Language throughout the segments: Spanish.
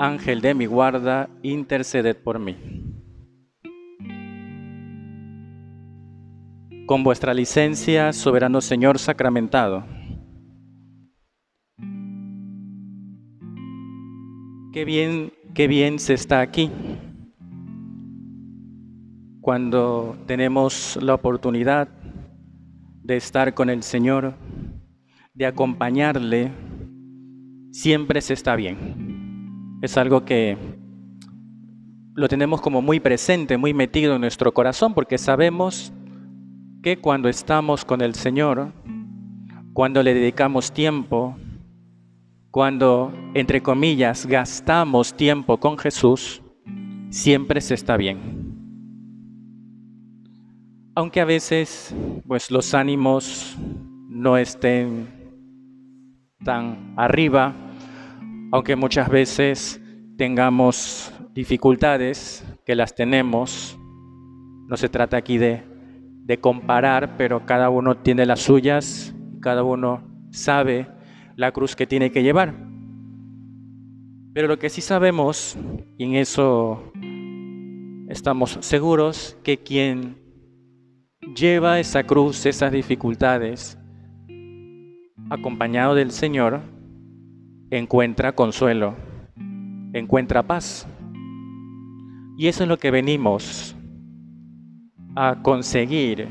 Ángel de mi guarda, interceded por mí. Con vuestra licencia, soberano Señor sacramentado. Qué bien, qué bien se está aquí. Cuando tenemos la oportunidad de estar con el Señor, de acompañarle, siempre se está bien es algo que lo tenemos como muy presente, muy metido en nuestro corazón, porque sabemos que cuando estamos con el Señor, cuando le dedicamos tiempo, cuando, entre comillas, gastamos tiempo con Jesús, siempre se está bien. Aunque a veces, pues los ánimos no estén tan arriba, aunque muchas veces tengamos dificultades, que las tenemos, no se trata aquí de, comparar, pero cada uno tiene las suyas, cada uno sabe la cruz que tiene que llevar. Pero lo que sí sabemos, y en eso estamos seguros, que quien lleva esa cruz, esas dificultades, acompañado del Señor, encuentra consuelo, encuentra paz. Y eso es lo que venimos a conseguir,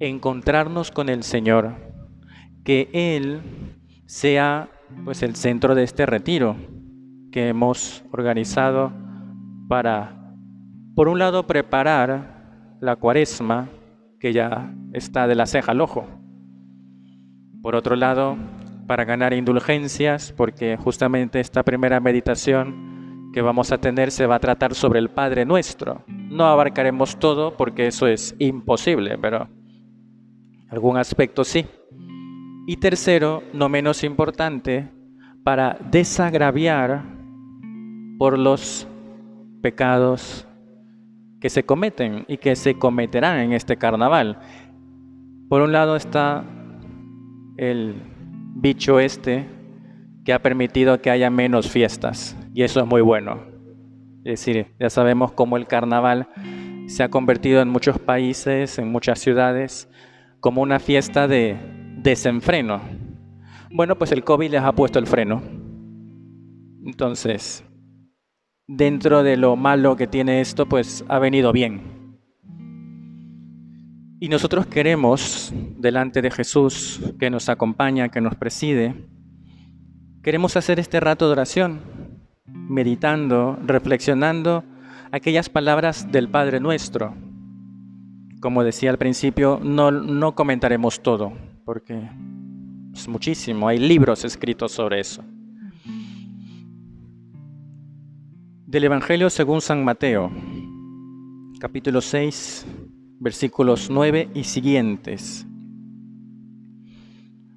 encontrarnos con el Señor, que Él sea pues el centro de este retiro que hemos organizado para, por un lado, preparar la cuaresma, que ya está de la ceja al ojo. Por otro lado, para ganar indulgencias, porque justamente esta primera meditación que vamos a tener se va a tratar sobre el Padre Nuestro. No abarcaremos todo porque eso es imposible, pero algún aspecto sí. Y tercero, no menos importante, para desagraviar por los pecados que se cometen y que se cometerán en este carnaval. Por un lado está el bicho este que ha permitido que haya menos fiestas. Y eso es muy bueno. Es decir, ya sabemos cómo el carnaval se ha convertido en muchos países, en muchas ciudades, como una fiesta de desenfreno. Bueno, pues el COVID les ha puesto el freno. Entonces, dentro de lo malo que tiene esto, pues ha venido bien. Y nosotros queremos, delante de Jesús, que nos acompaña, que nos preside, queremos hacer este rato de oración, meditando, reflexionando aquellas palabras del Padre nuestro. Como decía al principio, no, no comentaremos todo, porque es muchísimo, hay libros escritos sobre eso. Del Evangelio según San Mateo, capítulo 6, versículos 9 y siguientes.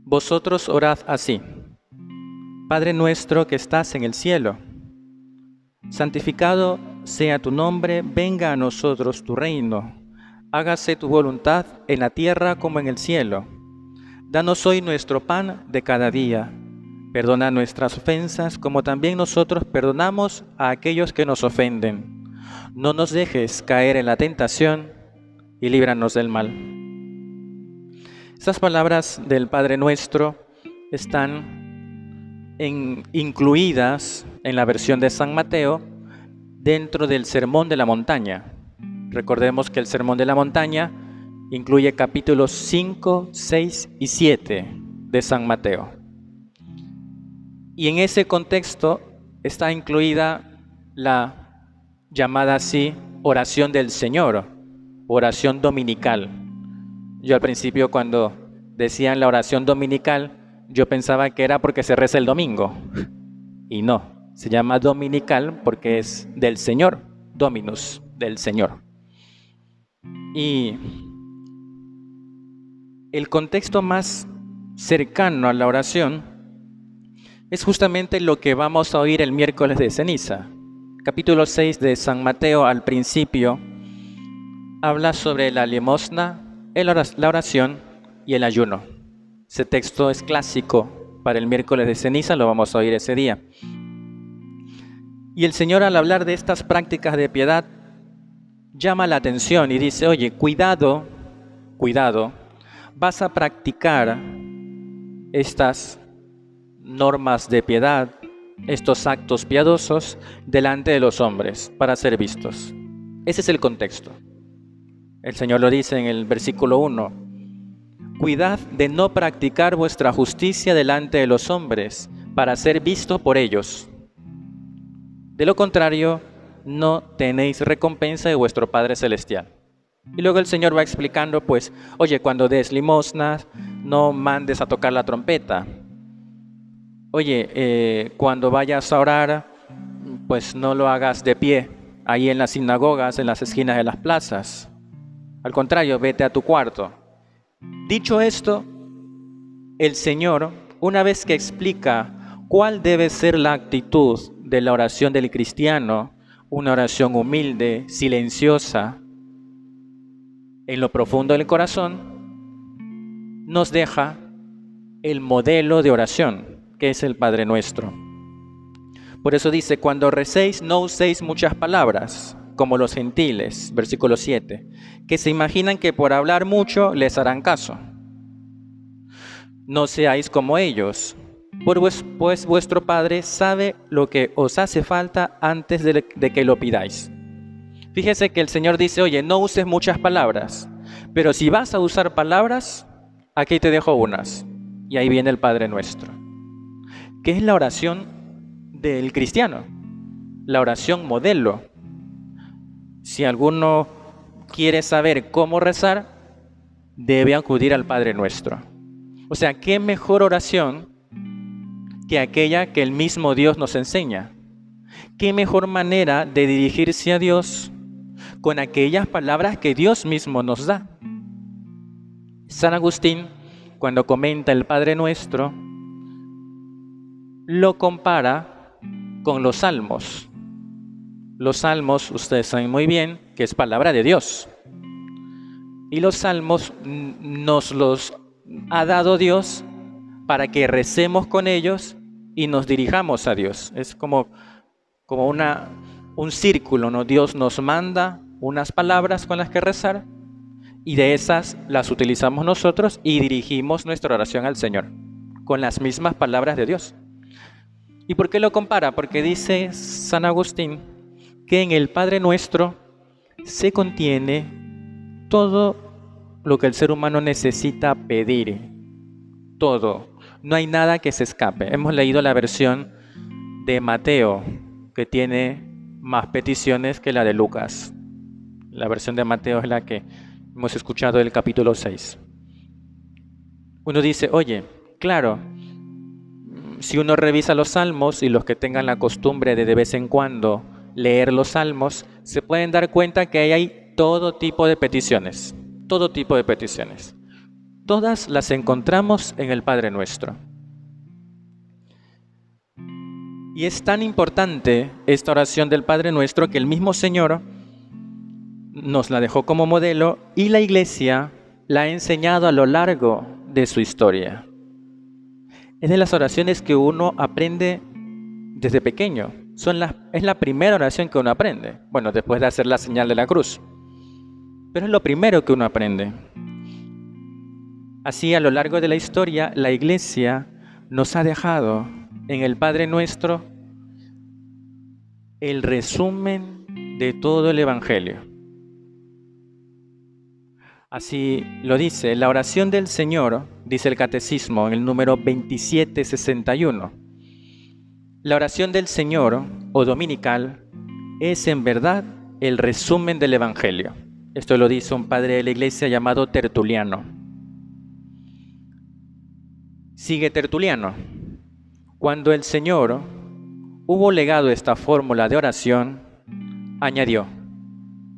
Vosotros orad así. Padre nuestro que estás en el cielo, santificado sea tu nombre, venga a nosotros tu reino, hágase tu voluntad en la tierra como en el cielo. Danos hoy nuestro pan de cada día. Perdona nuestras ofensas como también nosotros perdonamos a aquellos que nos ofenden. No nos dejes caer en la tentación y líbranos del mal. Estas palabras del Padre Nuestro están incluidas en la versión de San Mateo dentro del Sermón de la Montaña. Recordemos que el Sermón de la Montaña incluye capítulos 5, 6 y 7 de San Mateo. Y en ese contexto está incluida la llamada así oración del Señor, oración dominical. Yo al principio cuando decían la oración dominical, yo pensaba que era porque se reza el domingo. Y no. Se llama dominical porque es del Señor, dominus, del Señor. Y el contexto más cercano a la oración es justamente lo que vamos a oír el miércoles de ceniza. Capítulo 6 de San Mateo al principio habla sobre la limosna, la oración y el ayuno. Ese texto es clásico para el miércoles de ceniza, lo vamos a oír ese día. Y el Señor al hablar de estas prácticas de piedad llama la atención y dice, oye, cuidado, cuidado, vas a practicar estas normas de piedad, estos actos piadosos delante de los hombres para ser vistos. Ese es el contexto. El Señor lo dice en el versículo 1. Cuidad de no practicar vuestra justicia delante de los hombres para ser visto por ellos. De lo contrario, no tenéis recompensa de vuestro Padre Celestial. Y luego el Señor va explicando, pues, oye, cuando des limosnas, no mandes a tocar la trompeta. Oye, eh, cuando vayas a orar, pues no lo hagas de pie, ahí en las sinagogas, en las esquinas de las plazas. Al contrario, vete a tu cuarto. Dicho esto, el Señor, una vez que explica cuál debe ser la actitud de la oración del cristiano, una oración humilde, silenciosa, en lo profundo del corazón, nos deja el modelo de oración, que es el Padre Nuestro. Por eso dice, cuando recéis no uséis muchas palabras, como los gentiles, versículo 7, que se imaginan que por hablar mucho les harán caso. No seáis como ellos, pues vuestro Padre sabe lo que os hace falta antes de, que lo pidáis. Fíjese que el Señor dice, oye, no uses muchas palabras, pero si vas a usar palabras, aquí te dejo unas. Y ahí viene el Padre nuestro. ¿Qué es la oración del cristiano? La oración modelo. Si alguno quiere saber cómo rezar, debe acudir al Padre nuestro. O sea, ¿qué mejor oración que aquella que el mismo Dios nos enseña. ¿Qué mejor manera de dirigirse a Dios con aquellas palabras que Dios mismo nos da? San Agustín, cuando comenta el Padre Nuestro, lo compara con los salmos. Los salmos, ustedes saben muy bien, que es palabra de Dios. Y los salmos nos los ha dado Dios para que recemos con ellos y nos dirijamos a Dios. Es como, como una, un círculo, ¿no? Dios nos manda unas palabras con las que rezar y de esas las utilizamos nosotros y dirigimos nuestra oración al Señor con las mismas palabras de Dios. ¿Y por qué lo compara? Porque dice San Agustín que en el Padre Nuestro se contiene todo lo que el ser humano necesita pedir, todo, no hay nada que se escape. Hemos leído la versión de Mateo, que tiene más peticiones que la de Lucas. La versión de Mateo es la que hemos escuchado del capítulo 6. Uno dice, oye, claro, si uno revisa los salmos y los que tengan la costumbre de de vez en cuando leer los salmos, se pueden dar cuenta que hay todo tipo de peticiones, todo tipo de peticiones. Todas las encontramos en el Padre Nuestro. Y es tan importante esta oración del Padre Nuestro que el mismo Señor nos la dejó como modelo y la Iglesia la ha enseñado a lo largo de su historia. Es de las oraciones que uno aprende desde pequeño. Son es la primera oración que uno aprende. Bueno, después de hacer la señal de la cruz. Pero es lo primero que uno aprende. Así a lo largo de la historia, la iglesia nos ha dejado en el Padre Nuestro el resumen de todo el Evangelio. Así lo dice la oración del Señor, dice el Catecismo en el número 2761. La oración del Señor o dominical es en verdad el resumen del Evangelio. Esto lo dice un padre de la iglesia llamado Tertuliano. Sigue Tertuliano. Cuando el Señor hubo legado esta fórmula de oración, añadió,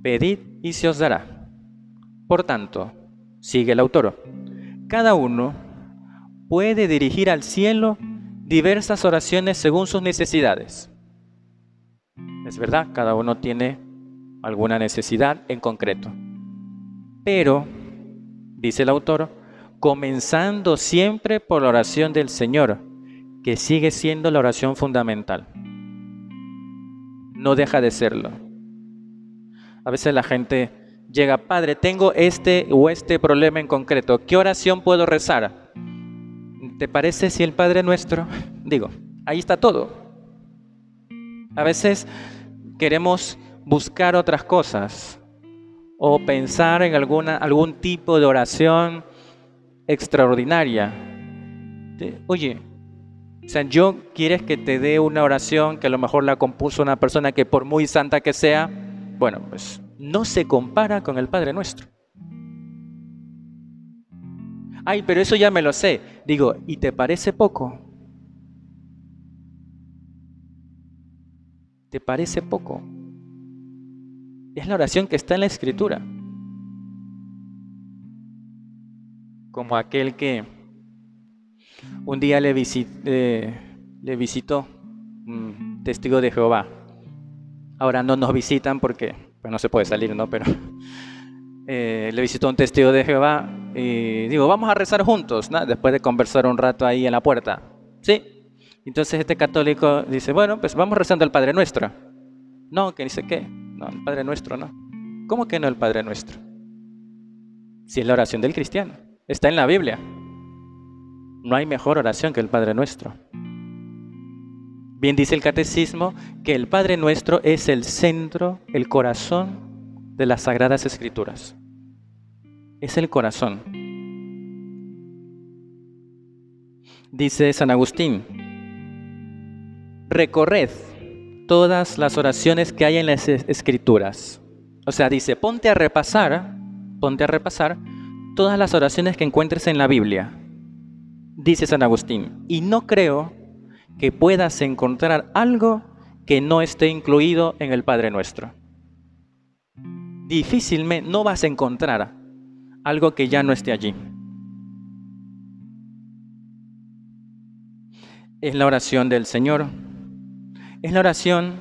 pedid y se os dará. Por tanto, sigue el autor, cada uno puede dirigir al cielo diversas oraciones según sus necesidades. Es verdad, cada uno tiene alguna necesidad en concreto. Pero, dice el autor, comenzando siempre por la oración del Señor, que sigue siendo la oración fundamental. No deja de serlo. A veces la gente llega, Padre, tengo este o este problema en concreto, ¿qué oración puedo rezar? ¿Te parece si el Padre nuestro? Digo, ahí está todo. A veces queremos buscar otras cosas o pensar en alguna, algún tipo de oración extraordinaria. Oye, sea, yo quieres que te dé una oración que a lo mejor la compuso una persona que por muy santa que sea, bueno, pues no se compara con el Padre Nuestro. Ay, pero eso ya me lo sé. Digo, ¿y te parece poco? ¿Te parece poco? Es la oración que está en la escritura. Como aquel que un día le, visitó un testigo de Jehová. Ahora no nos visitan porque pues, no se puede salir, ¿no? Pero eh, le visitó un testigo de Jehová y digo, vamos a rezar juntos. Después de conversar un rato ahí en la puerta. Sí. Entonces este católico dice, bueno, pues vamos rezando el Padre Nuestro. No, que dice qué. No, el Padre Nuestro no. ¿Cómo que no el Padre Nuestro? Si es la oración del cristiano. Está en la Biblia. No hay mejor oración que el Padre Nuestro. Bien dice el catecismo que el Padre Nuestro es el centro, el corazón de las Sagradas Escrituras. Es el corazón. Dice San Agustín, recorred todas las oraciones que hay en las escrituras. O sea, dice, ponte a repasar, ponte a repasar todas las oraciones que encuentres en la Biblia dice San Agustín, y no creo que puedas encontrar algo que no esté incluido en el Padre Nuestro. Difícilmente no vas a encontrar algo que ya no esté allí. Es la oración del Señor. Es la oración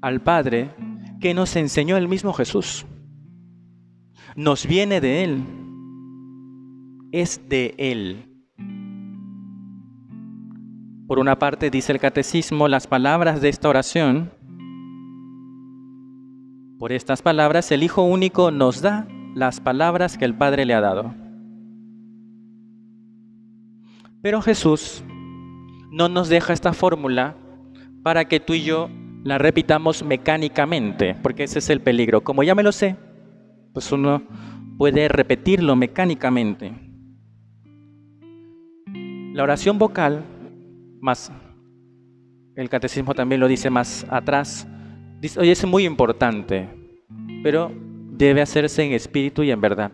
al Padre que nos enseñó el mismo Jesús. Nos viene de Él. Es de Él. Por una parte, dice el catecismo, las palabras de esta oración. Por estas palabras, el Hijo único nos da las palabras que el Padre le ha dado. Pero Jesús no nos deja esta fórmula para que tú y yo la repitamos mecánicamente, porque ese es el peligro. Como ya me lo sé, pues uno puede repetirlo mecánicamente. La oración vocal más, el catecismo también lo dice más atrás, dice, oye, es muy importante, pero debe hacerse en espíritu y en verdad.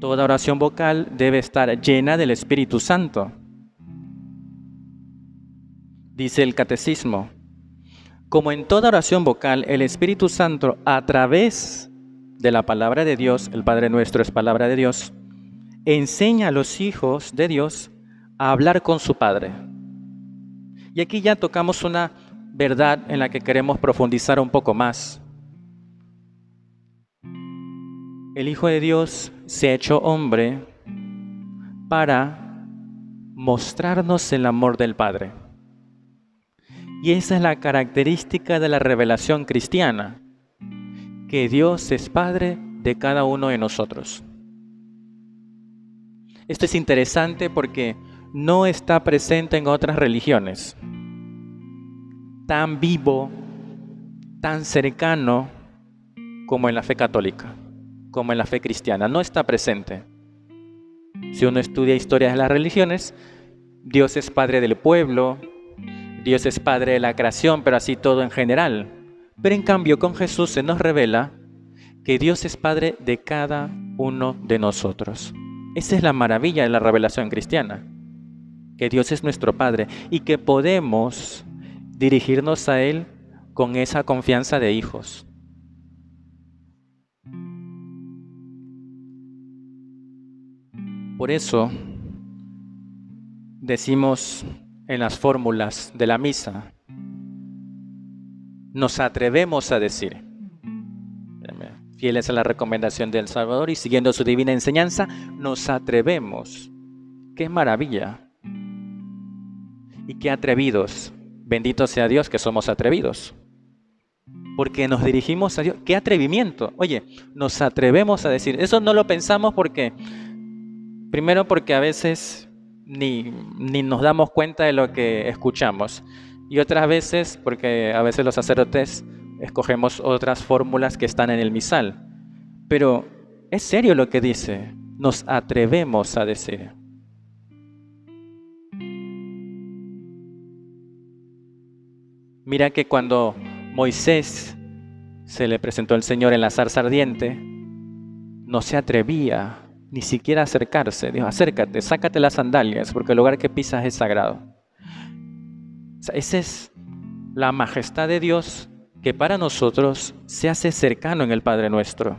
Toda oración vocal debe estar llena del Espíritu Santo. Dice el catecismo, como en toda oración vocal, el Espíritu Santo a través de la palabra de Dios, el Padre nuestro es palabra de Dios, enseña a los hijos de Dios a hablar con su Padre. Y aquí ya tocamos una verdad en la que queremos profundizar un poco más. El Hijo de Dios se ha hecho hombre para mostrarnos el amor del Padre. Y esa es la característica de la revelación cristiana, que Dios es Padre de cada uno de nosotros. Esto es interesante porque no está presente en otras religiones. Tan vivo, tan cercano como en la fe católica, como en la fe cristiana. No está presente. Si uno estudia historia de las religiones, Dios es padre del pueblo, Dios es padre de la creación, pero así todo en general. Pero en cambio con Jesús se nos revela que Dios es padre de cada uno de nosotros. Esa es la maravilla de la revelación cristiana. que Dios es nuestro Padre y que podemos dirigirnos a Él con esa confianza de hijos. Por eso decimos en las fórmulas de la misa, nos atrevemos a decir, fieles a la recomendación del Salvador y siguiendo su divina enseñanza, nos atrevemos. ¡Qué maravilla! Y qué atrevidos. Bendito sea Dios que somos atrevidos. Porque nos dirigimos a Dios. ¡Qué atrevimiento! Oye, nos atrevemos a decir. Eso no lo pensamos porque, primero porque a veces ni, ni nos damos cuenta de lo que escuchamos. Y otras veces porque a veces los sacerdotes escogemos otras fórmulas que están en el misal. Pero es serio lo que dice. Nos atrevemos a decir. Mira que cuando Moisés se le presentó al Señor en la zarza ardiente, no se atrevía ni siquiera a acercarse. Dijo, acércate, sácate las sandalias, porque el lugar que pisas es sagrado. esa es la majestad de Dios que para nosotros se hace cercano en el Padre nuestro.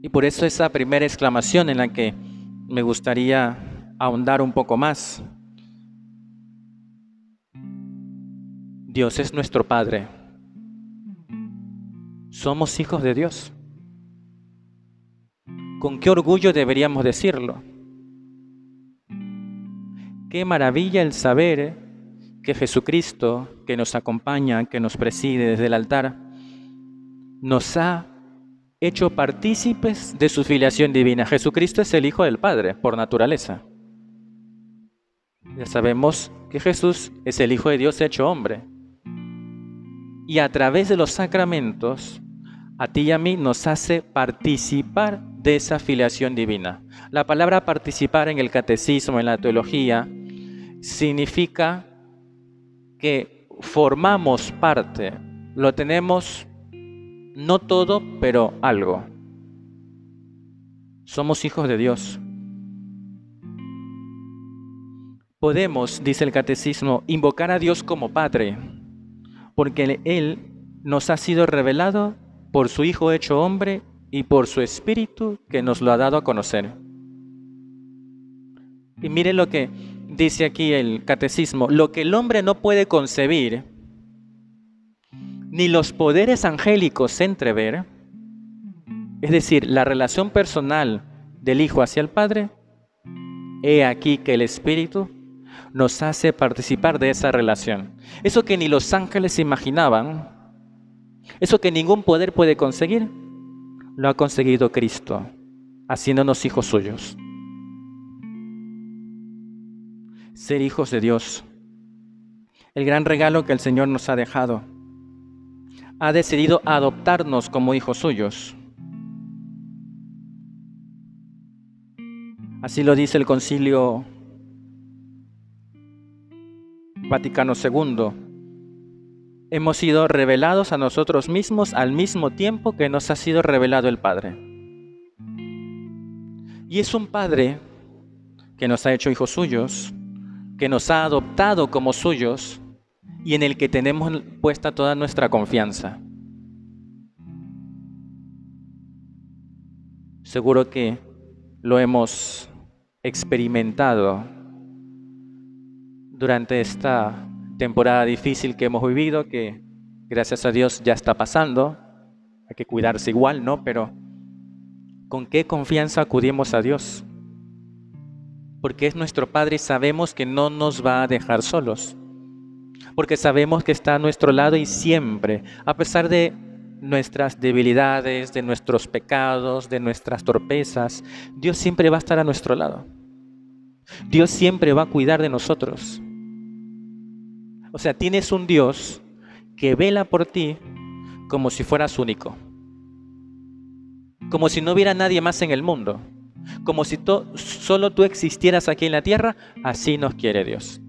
Y por eso esa primera exclamación en la que me gustaría ahondar un poco más. Dios es nuestro Padre. Somos hijos de Dios. ¿Con qué orgullo deberíamos decirlo? Qué maravilla el saber que Jesucristo, que nos acompaña, que nos preside desde el altar, nos ha hecho partícipes de su filiación divina. Jesucristo es el Hijo del Padre por naturaleza. Ya sabemos que Jesús es el Hijo de Dios hecho hombre y a través de los sacramentos, a ti y a mí nos hace participar de esa filiación divina. La palabra participar en el catecismo, en la teología, significa que formamos parte, lo tenemos no todo, pero algo. Somos hijos de Dios. Podemos, dice el catecismo, invocar a Dios como Padre porque Él nos ha sido revelado por su Hijo hecho hombre y por su Espíritu que nos lo ha dado a conocer. Y mire lo que dice aquí el catecismo, lo que el hombre no puede concebir, ni los poderes angélicos entrever, es decir, la relación personal del Hijo hacia el Padre, he aquí que el Espíritu nos hace participar de esa relación. Eso que ni los ángeles imaginaban, eso que ningún poder puede conseguir, lo ha conseguido Cristo, haciéndonos hijos suyos. Ser hijos de Dios, el gran regalo que el Señor nos ha dejado. Ha decidido adoptarnos como hijos suyos. Así lo dice el concilio Vaticano II, hemos sido revelados a nosotros mismos al mismo tiempo que nos ha sido revelado el Padre. Y es un Padre que nos ha hecho hijos suyos, que nos ha adoptado como suyos y en el que tenemos puesta toda nuestra confianza. Seguro que lo hemos experimentado durante esta temporada difícil que hemos vivido, que gracias a Dios ya está pasando. Hay que cuidarse igual, ¿no? Pero ¿con qué confianza acudimos a Dios? Porque es nuestro Padre y sabemos que no nos va a dejar solos. Porque sabemos que está a nuestro lado y siempre, a pesar de nuestras debilidades, de nuestros pecados, de nuestras torpezas, Dios siempre va a estar a nuestro lado. Dios siempre va a cuidar de nosotros. Sea, tienes un Dios que vela por ti como si fueras único. Como si no hubiera nadie más en el mundo. Como si solo tú existieras aquí en la tierra. Así nos quiere Dios.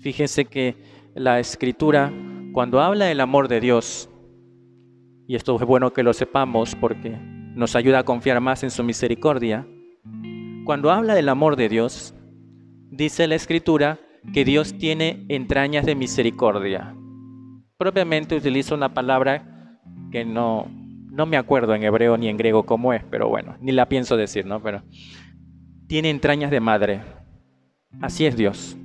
Fíjense que la escritura, cuando habla del amor de Dios, y esto es bueno que lo sepamos porque nos ayuda a confiar más en su misericordia. Cuando habla del amor de Dios, dice la escritura que Dios tiene entrañas de misericordia. Propiamente utiliza una palabra que no, no me acuerdo en hebreo ni en griego cómo es, pero bueno, ni la pienso decir, ¿no? Pero tiene entrañas de madre. Así es Dios.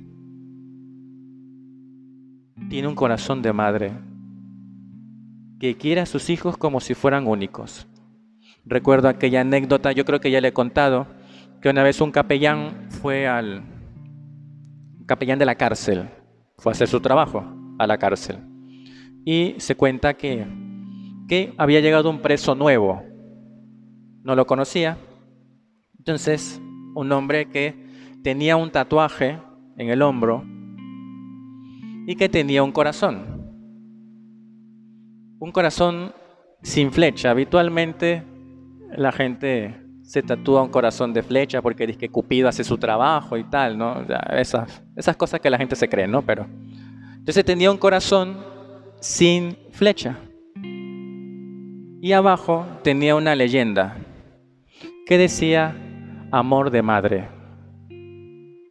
Tiene un corazón de madre que quiere a sus hijos como si fueran únicos. Recuerdo aquella anécdota, yo creo que ya le he contado, que una vez un capellán fue al capellán de la cárcel, fue a hacer su trabajo a la cárcel. Y se cuenta que, que había llegado un preso nuevo, no lo conocía. Entonces, un hombre que tenía un tatuaje en el hombro y que tenía un corazón. Un corazón sin flecha. Habitualmente la gente se tatúa un corazón de flecha porque dice que Cupido hace su trabajo y tal, ¿no? esas, esas cosas que la gente se cree, ¿no? Pero entonces tenía un corazón sin flecha. Y abajo tenía una leyenda que decía amor de madre.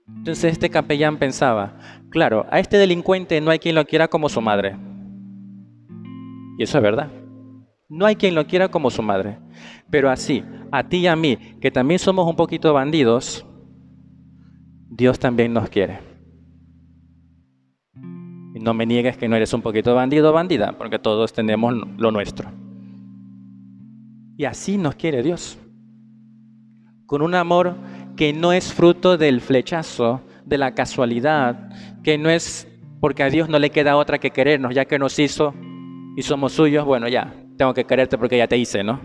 Entonces este capellán pensaba, claro, a este delincuente no hay quien lo quiera como su madre. Y eso es verdad. No hay quien lo quiera como su madre. Pero así, a ti y a mí, que también somos un poquito bandidos, Dios también nos quiere. Y no me niegues que no eres un poquito bandido o bandida, porque todos tenemos lo nuestro. Y así nos quiere Dios. Con un amor que no es fruto del flechazo, de la casualidad, que no es porque a Dios no le queda otra que querernos, ya que nos hizo y somos suyos, bueno, ya, tengo que quererte porque ya te hice, ¿no?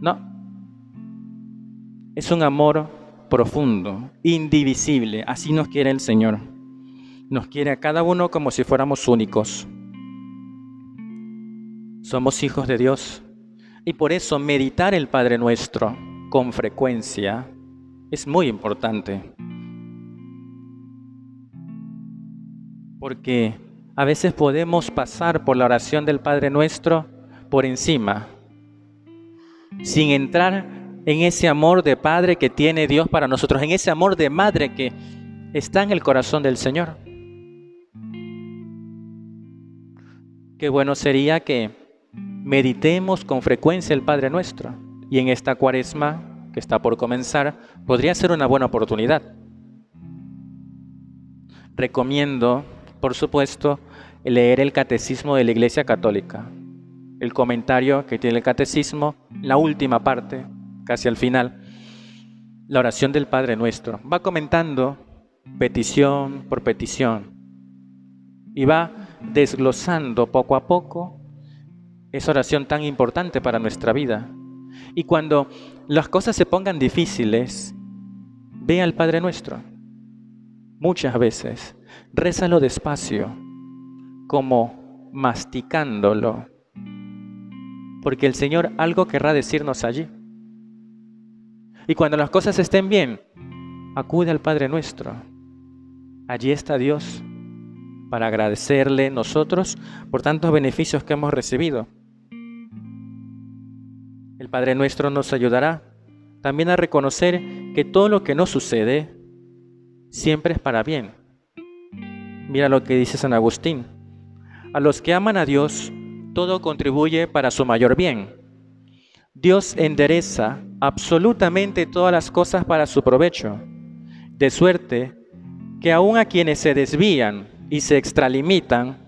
No. Es un amor profundo, indivisible. Así nos quiere el Señor. Nos quiere a cada uno como si fuéramos únicos. Somos hijos de Dios. Y por eso meditar el Padre Nuestro con frecuencia es muy importante. Porque a veces podemos pasar por la oración del Padre Nuestro por encima, sin entrar en ese amor de Padre que tiene Dios para nosotros, en ese amor de Madre que está en el corazón del Señor. Qué bueno sería que meditemos con frecuencia el Padre Nuestro y en esta cuaresma que está por comenzar podría ser una buena oportunidad. Recomiendo, por supuesto, leer el Catecismo de la Iglesia Católica el comentario que tiene el catecismo, la última parte, casi al final, la oración del Padre Nuestro. Va comentando petición por petición y va desglosando poco a poco esa oración tan importante para nuestra vida. Y cuando las cosas se pongan difíciles, ve al Padre Nuestro. Muchas veces, rézalo despacio, como masticándolo, porque el Señor algo querrá decirnos allí. Y cuando las cosas estén bien, acude al Padre nuestro. Allí está Dios para agradecerle nosotros por tantos beneficios que hemos recibido. El Padre nuestro nos ayudará también a reconocer que todo lo que nos sucede siempre es para bien. Mira lo que dice San Agustín. A los que aman a Dios, todo contribuye para su mayor bien. Dios endereza absolutamente todas las cosas para su provecho, de suerte que aun a quienes se desvían y se extralimitan,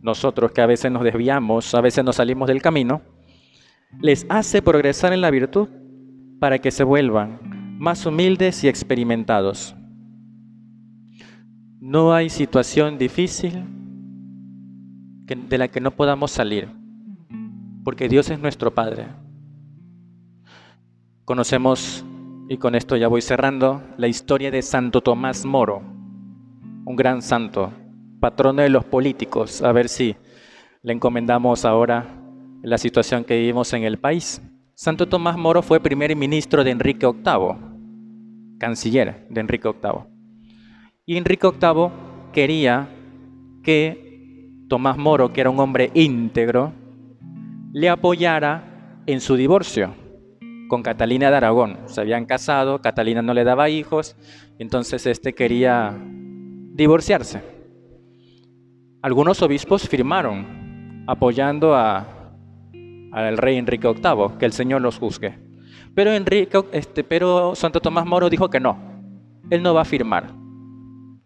nosotros que a veces nos desviamos, a veces nos salimos del camino, les hace progresar en la virtud para que se vuelvan más humildes y experimentados. No hay situación difícil de la que no podamos salir, porque Dios es nuestro Padre. Conocemos, y con esto ya voy cerrando, la historia de Santo Tomás Moro, un gran santo, patrono de los políticos, a ver si le encomendamos ahora la situación que vivimos en el país. Santo Tomás Moro fue primer ministro de Enrique VIII, canciller de Enrique VIII. Y Enrique VIII quería que Tomás Moro, que era un hombre íntegro, le apoyara en su divorcio. Con Catalina de Aragón. Se habían casado, Catalina no le daba hijos, entonces este quería divorciarse. Algunos obispos firmaron apoyando a, al rey Enrique VIII, que el Señor los juzgue. Pero, Enrique, este, pero Santo Tomás Moro dijo que no, él no va a firmar.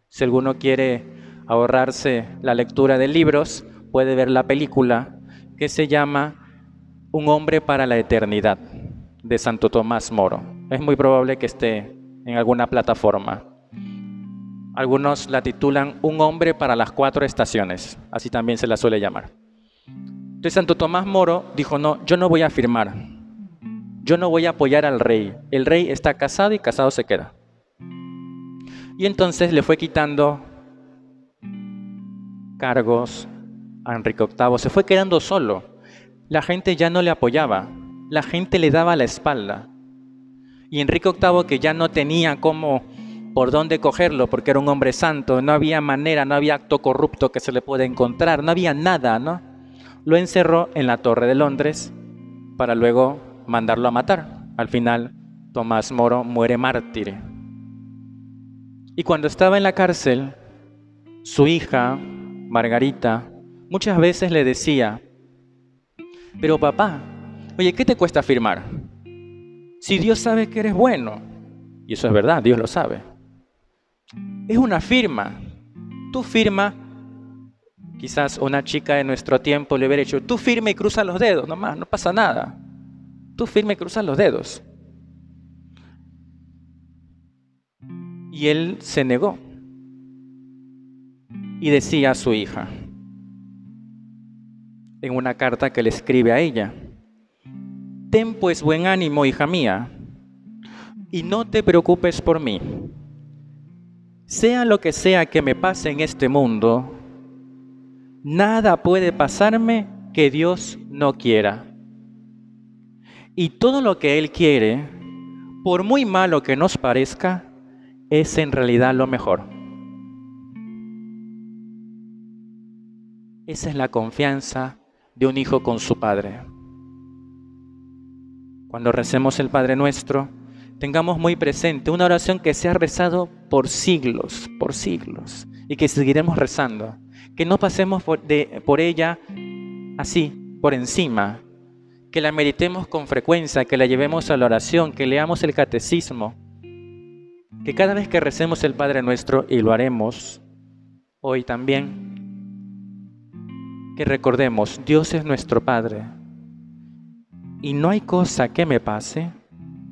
Si alguno quiere ahorrarse la lectura de libros, puede ver la película que se llama Un hombre para la eternidad de Santo Tomás Moro. Es muy probable que esté en alguna plataforma. Algunos la titulan Un hombre para las cuatro estaciones, así también se la suele llamar. Entonces Santo Tomás Moro dijo, no, yo no voy a firmar, yo no voy a apoyar al rey, el rey está casado y casado se queda. Y entonces le fue quitando cargos a Enrique VIII, se fue quedando solo, la gente ya no le apoyaba, la gente le daba la espalda. Y Enrique VIII, que ya no tenía cómo, por dónde cogerlo, porque era un hombre santo, no había manera, no había acto corrupto que se le pueda encontrar, no había nada, ¿no? Lo encerró en la Torre de Londres para luego mandarlo a matar. Al final, Tomás Moro muere mártir. Y cuando estaba en la cárcel, su hija, Margarita, muchas veces le decía, pero papá, Oye, ¿qué te cuesta firmar? Si Dios sabe que eres bueno, y eso es verdad, Dios lo sabe. Es una firma. Tú firma, quizás una chica de nuestro tiempo le hubiera dicho, tú firma y cruza los dedos, nomás, no pasa nada. Tú firma y cruza los dedos. Y él se negó. Y decía a su hija, en una carta que le escribe a ella, Ten pues buen ánimo, hija mía, y no te preocupes por mí. Sea lo que sea que me pase en este mundo, nada puede pasarme que Dios no quiera. Y todo lo que Él quiere, por muy malo que nos parezca, es en realidad lo mejor. Esa es la confianza de un hijo con su padre. Cuando recemos el Padre Nuestro, tengamos muy presente una oración que se ha rezado por siglos, por siglos, y que seguiremos rezando. Que no pasemos por, ella así, por encima, que la meditemos con frecuencia, que la llevemos a la oración, que leamos el catecismo, que cada vez que recemos el Padre Nuestro, y lo haremos hoy también, que recordemos, Dios es nuestro Padre, y no hay cosa que me pase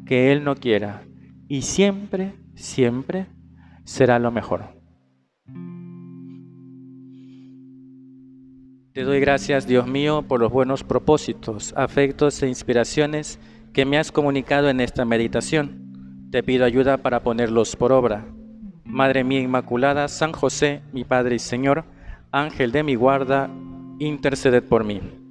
que Él no quiera. Y siempre, siempre será lo mejor. Te doy gracias, Dios mío, por los buenos propósitos, afectos e inspiraciones que me has comunicado en esta meditación. Te pido ayuda para ponerlos por obra. Madre mía Inmaculada, San José, mi Padre y Señor, Ángel de mi guarda, interceded por mí.